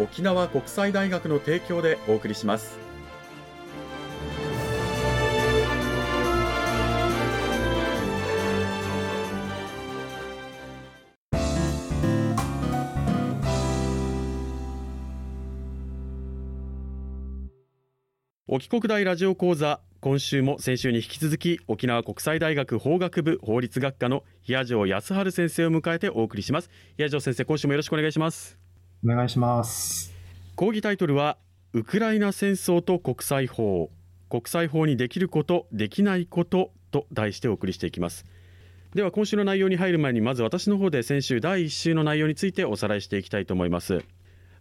沖縄国際大学の提供でお送りします。沖国大ラジオ講座今週も先週に引き続き沖縄国際大学法学部法律学科の平城康春先生を迎えてお送りします。平城先生今週もよろしくお願いします。お願いします。講義タイトルはウクライナ戦争と国際法。国際法にできることできないことと題してお送りしていきます。では今週の内容に入る前にまず私の方で先週第1週の内容についておさらいしていきたいと思います。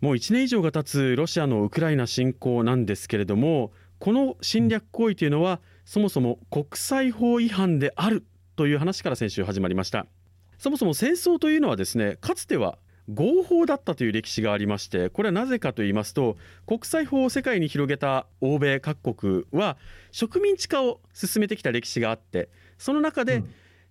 もう1年以上が経つロシアのウクライナ侵攻なんですけれどもこの侵略行為というのはそもそも国際法違反であるという話から先週始まりました。そもそも戦争というのはですねかつては合法だったという歴史がありましてこれはなぜかと言いますと国際法を世界に広げた欧米各国は植民地化を進めてきた歴史があってその中で、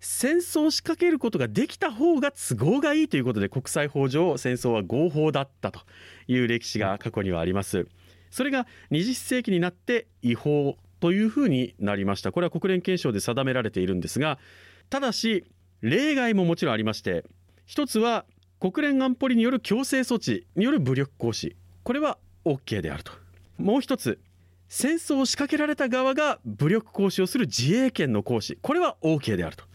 戦争を仕掛けることができた方が都合がいいということで国際法上戦争は合法だったという歴史が過去にはあります。それが20世紀になって違法というふうになりました。これは国連憲章で定められているんですがただし例外ももちろんありまして一つは国連安保理による強制措置による武力行使。これは OK であると。もう一つ戦争を仕掛けられた側が武力行使をする自衛権の行使。これは OK であると。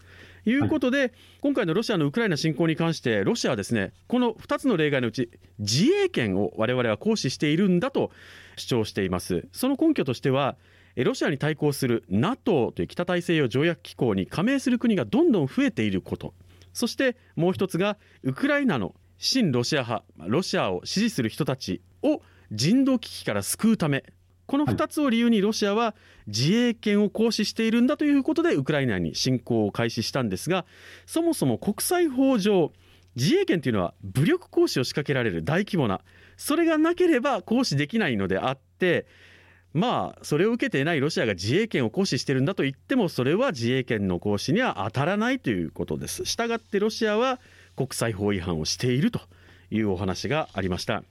いうことで、はい、今回のロシアのウクライナ侵攻に関してロシアはですねこの2つの例外のうち自衛権を我々は行使しているんだと主張しています。その根拠としてはロシアに対抗する NATO という北大西洋条約機構に加盟する国がどんどん増えていること。そしてもう一つがウクライナの親ロシア派ロシアを支持する人たちを人道危機から救うため。この2つを理由にロシアは自衛権を行使しているんだということでウクライナに侵攻を開始したんですがそもそも国際法上自衛権というのは武力行使を仕掛けられる大規模なそれがなければ行使できないのであってまあそれを受けていないロシアが自衛権を行使してるんだと言ってもそれは自衛権の行使には当たらないということです。したがってロシアは国際法違反をしているというお話がありました。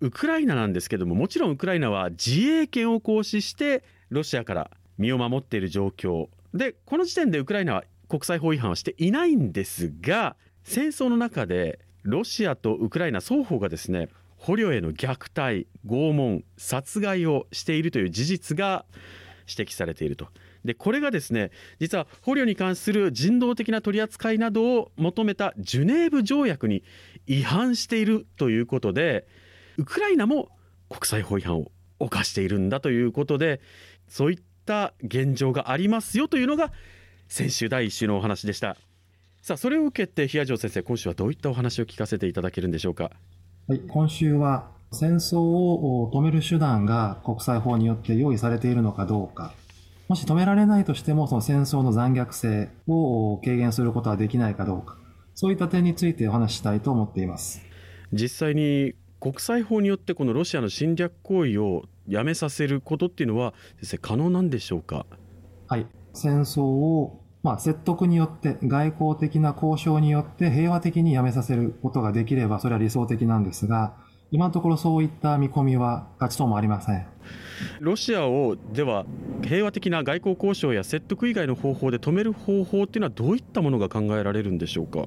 ウクライナなんですけどももちろんウクライナは自衛権を行使してロシアから身を守っている状況でこの時点でウクライナは国際法違反はしていないんですが戦争の中でロシアとウクライナ双方がですね捕虜への虐待拷問殺害をしているという事実が指摘されていると。でこれがですね実は捕虜に関する人道的な取り扱いなどを求めたジュネーブ条約に違反しているということでウクライナも国際法違反を犯しているんだということでそういった現状がありますよというのが先週第1週のお話でしたさあそれを受けて平城先生今週はどういったお話を聞かせていただけるんでしょうか？はい今週は戦争を止める手段が国際法によって用意されているのかどうか。もし止められないとしてもその戦争の残虐性を軽減することはできないかどうか。そういった点についてお話ししたいと思っています。実際に国際法によってこのロシアの侵略行為をやめさせることっていうのは先生可能なんでしょうか？はい戦争をまあ、説得によって外交的な交渉によって平和的にやめさせることができればそれは理想的なんですが今のところそういった見込みは勝ちともありません。ロシアをでは平和的な外交交渉や説得以外の方法で止める方法っていうのはどういったものが考えられるんでしょうか？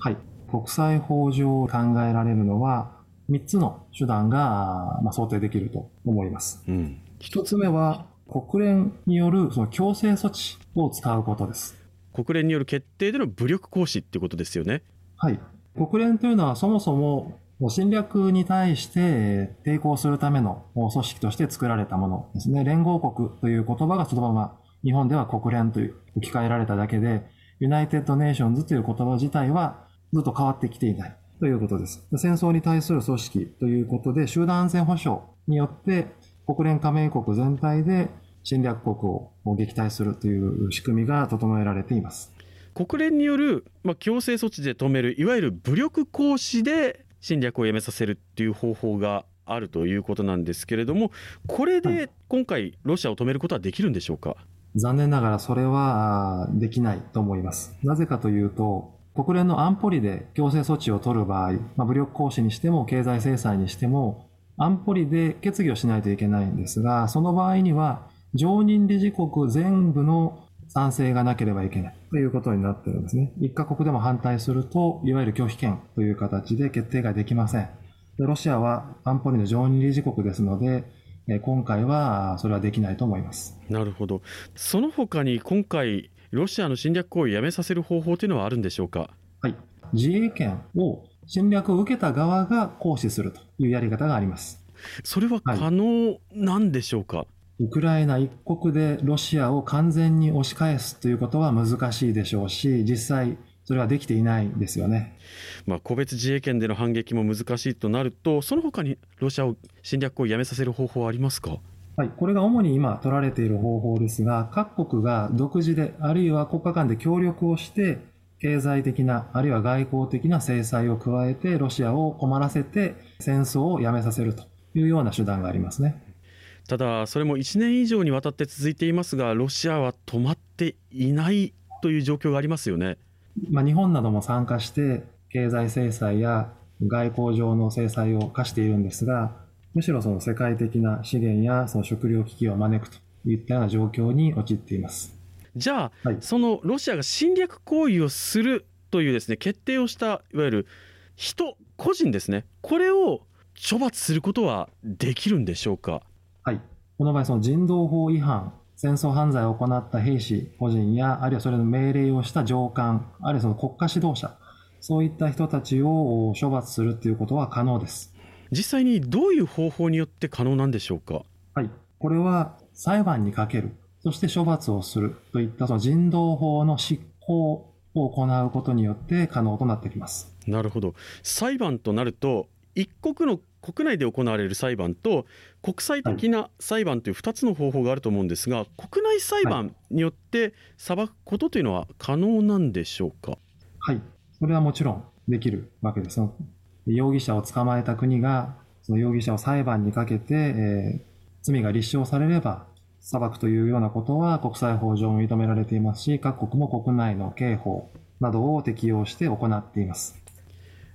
はい。国際法上考えられるのは3つの手段が、まあ、想定できると思います。うん、1つ目は、国連によるその強制措置を使うことです。国連による決定での武力行使ってことですよね。はい。国連というのはそもそも侵略に対して抵抗するための組織として作られたものですね。連合国という言葉がそのまま日本では国連という置き換えられただけで、United Nations という言葉自体はずっと変わってきていないということです。戦争に対する組織ということで、集団安全保障によって国連加盟国全体で侵略国を撃退するという仕組みが整えられています。国連による、まあ、強制措置で止めるいわゆる武力行使で侵略をやめさせるっていう方法があるということなんですけれどもこれで今回ロシアを止めることはできるんでしょうか、残念ながらそれはできないと思います。なぜかというと国連の安保理で強制措置を取る場合、まあ、武力行使にしても経済制裁にしても安保理で決議をしないといけないんですがその場合には常任理事国全部の賛成がなければいけないということになってるんですね。一カ国でも反対すると、いわゆる拒否権という形で決定ができません。でロシアは安保理の常任理事国ですので、今回はそれはできないと思います。なるほど。その他に今回、ロシアの侵略行為をやめさせる方法というのはあるんでしょうか？はい。自衛権を侵略を受けた側が行使するというやり方があります。それは可能なんでしょうか、はいウクライナ一国でロシアを完全に押し返すということは難しいでしょうし、実際、それはできていないんですよね。まあ、個別自衛権での反撃も難しいとなると、その他にロシアを侵略をやめさせる方法はありますか？はい、これが主に今取られている方法ですが、各国が独自で、あるいは国家間で協力をして、経済的な、あるいは外交的な制裁を加えて、ロシアを困らせて、戦争をやめさせるというような手段がありますね。ただ、それも1年以上にわたって続いていますが、ロシアは止まっていないという状況がありますよね。まあ、日本なども参加して、経済制裁や外交上の制裁を課しているんですが、むしろその世界的な資源やその食料危機を招くといったような状況に陥っています。じゃあ、はい、そのロシアが侵略行為をするというですね決定をしたいわゆる人個人ですねこれを処罰することはできるんでしょうか？はい。この場合、その人道法違反、戦争犯罪を行った兵士個人や、あるいはそれの命令をした上官、あるいはその国家指導者、そういった人たちを処罰するということは可能です。実際にどういう方法によって可能なんでしょうか？はい。これは裁判にかける、そして処罰をするといったその人道法の執行を行うことによって可能となってきます。なるほど。裁判となると、一国の国内で行われる裁判と国際的な裁判という2つの方法があると思うんですが、国内裁判によって裁くことというのは可能なんでしょうか？はい、それはもちろんできるわけです。容疑者を捕まえた国がその容疑者を裁判にかけて、えー、罪が立証されれば裁くというようなことは国際法上も認められていますし、各国も国内の刑法などを適用して行っています。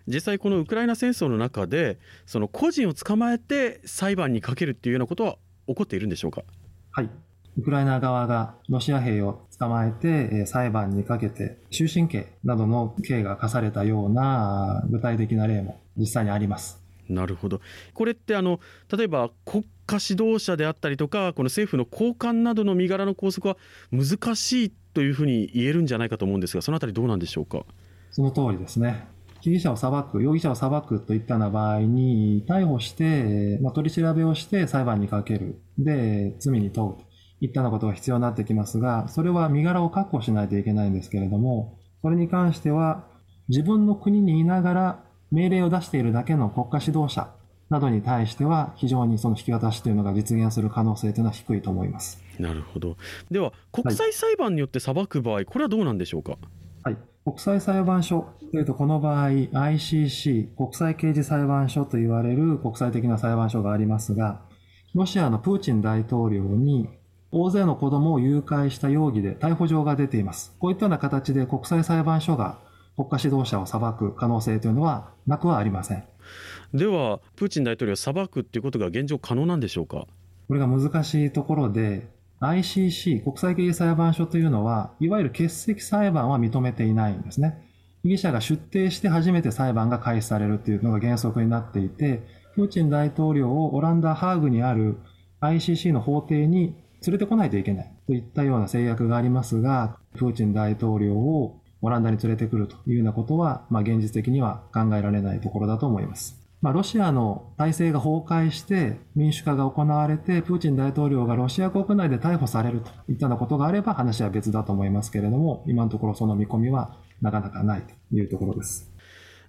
実際このウクライナ戦争の中でその個人を捕まえて裁判にかけるっていうようなことは起こっているんでしょうか？はい。ウクライナ側がロシア兵を捕まえて裁判にかけて終身刑などの刑が課されたような具体的な例も実際にありますなるほど。これってあの例えば国家指導者であったりとかこの政府の高官などの身柄の拘束は難しいというふうに言えるんじゃないかと思うんですがそのあたりどうなんでしょうか？その通りですね。被疑者を裁く、容疑者を裁くといったような場合に、逮捕して、まあ、取り調べをして裁判にかける。で、罪に問うといったようなことが必要になってきますが、それは身柄を確保しないといけないんですけれども、それに関しては、自分の国にいながら命令を出しているだけの国家指導者などに対しては、非常にその引き渡しというのが実現する可能性というのは低いと思います。なるほど。では、国際裁判によって裁く場合、はい、これはどうなんでしょうか？はい国際裁判所というと、この場合、ICC、国際刑事裁判所と言われる国際的な裁判所がありますが、ロシアのプーチン大統領に大勢の子供を誘拐した容疑で逮捕状が出ています。こういったような形で国際裁判所が国家指導者を裁く可能性というのはなくはありません。では、プーチン大統領を裁くっていうことが現状可能なんでしょうか？これが難しいところで、ICC、国際刑事裁判所というのは、いわゆる欠席裁判は認めていないんですね。被疑者が出廷して初めて裁判が開始されるというのが原則になっていて、プーチン大統領をオランダ・ハーグにある ICC の法廷に連れてこないといけないといったような制約がありますが、プーチン大統領をオランダに連れてくるというようなことは、まあ、現実的には考えられないところだと思います。まあ、ロシアの体制が崩壊して民主化が行われて、プーチン大統領がロシア国内で逮捕されるといったようなことがあれば話は別だと思いますけれども、今のところその見込みはなかなかないというところです。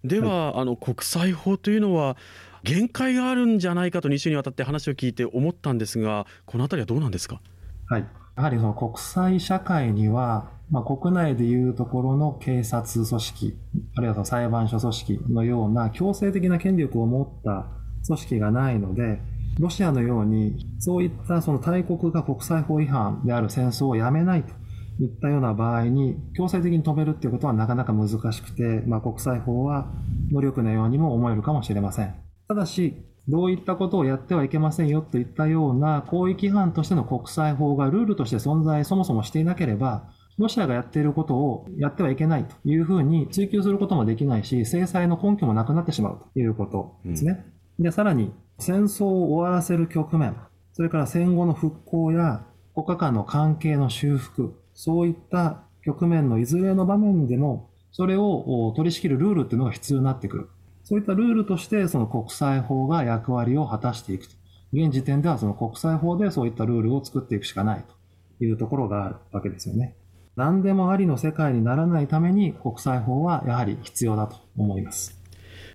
では、はい、あの国際法というのは限界があるんじゃないかと2週にわたって話を聞いて思ったんですが、このあたりはどうなんですか？はい、やはりその国際社会には、まあ、国内でいうところの警察組織、あるいはその裁判所組織のような強制的な権力を持った組織がないので、ロシアのように、そういったその大国が国際法違反である戦争をやめないといったような場合に、強制的に止めるっていうことはなかなか難しくて、まあ、国際法は無力なようにも思えるかもしれません。ただし、どういったことをやってはいけませんよといったような広域違反としての国際法がルールとして存在そもそもしていなければ、ロシアがやっていることをやってはいけないというふうに追求することもできないし、制裁の根拠もなくなってしまうということですね。うん、で、さらに、戦争を終わらせる局面、それから戦後の復興や国家間の関係の修復、そういった局面のいずれの場面でも、それを取り仕切るルールっていうのが必要になってくる。そういったルールとして、その国際法が役割を果たしていくと。現時点ではその国際法でそういったルールを作っていくしかないというところがあるわけですよね。何でもありの世界にならないために国際法はやはり必要だと思います。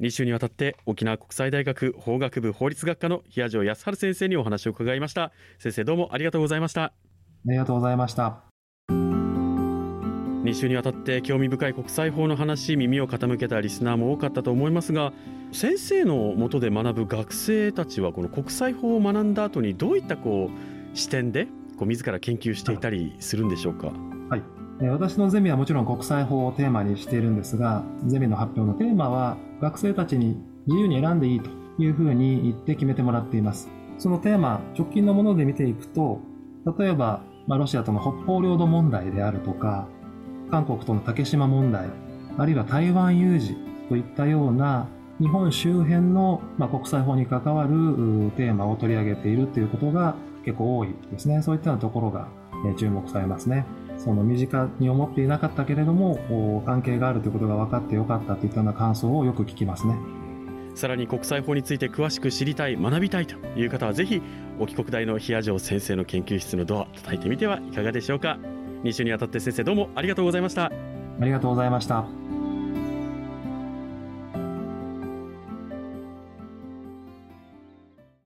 2週にわたって沖縄国際大学法学部法律学科の平城康春先生にお話を伺いました。先生どうもありがとうございました。ありがとうございました。2週にわたって興味深い国際法の話耳を傾けたリスナーも多かったと思いますが先生のもとで学ぶ学生たちはこの国際法を学んだ後にどういったこう視点でこう自ら研究していたりするんでしょうか？はい私のゼミはもちろん国際法をテーマにしているんですが、ゼミの発表のテーマは学生たちに自由に選んでいいというふうに言って決めてもらっています。そのテーマ、直近のもので見ていくと、例えば、まあ、ロシアとの北方領土問題であるとか、韓国との竹島問題、あるいは台湾有事といったような日本周辺の、まあ、国際法に関わるテーマを取り上げているということが結構多いですね。そういったところが、え注目されますね。その身近に思っていなかったけれども、関係があるということが分かってよかったといったような感想をよく聞きますね。さらに国際法について詳しく知りたい、学びたいという方はぜひ、沖国大の冷や城先生の研究室のドア叩いてみてはいかがでしょうか。2週にわたって先生どうもありがとうございました。ありがとうございました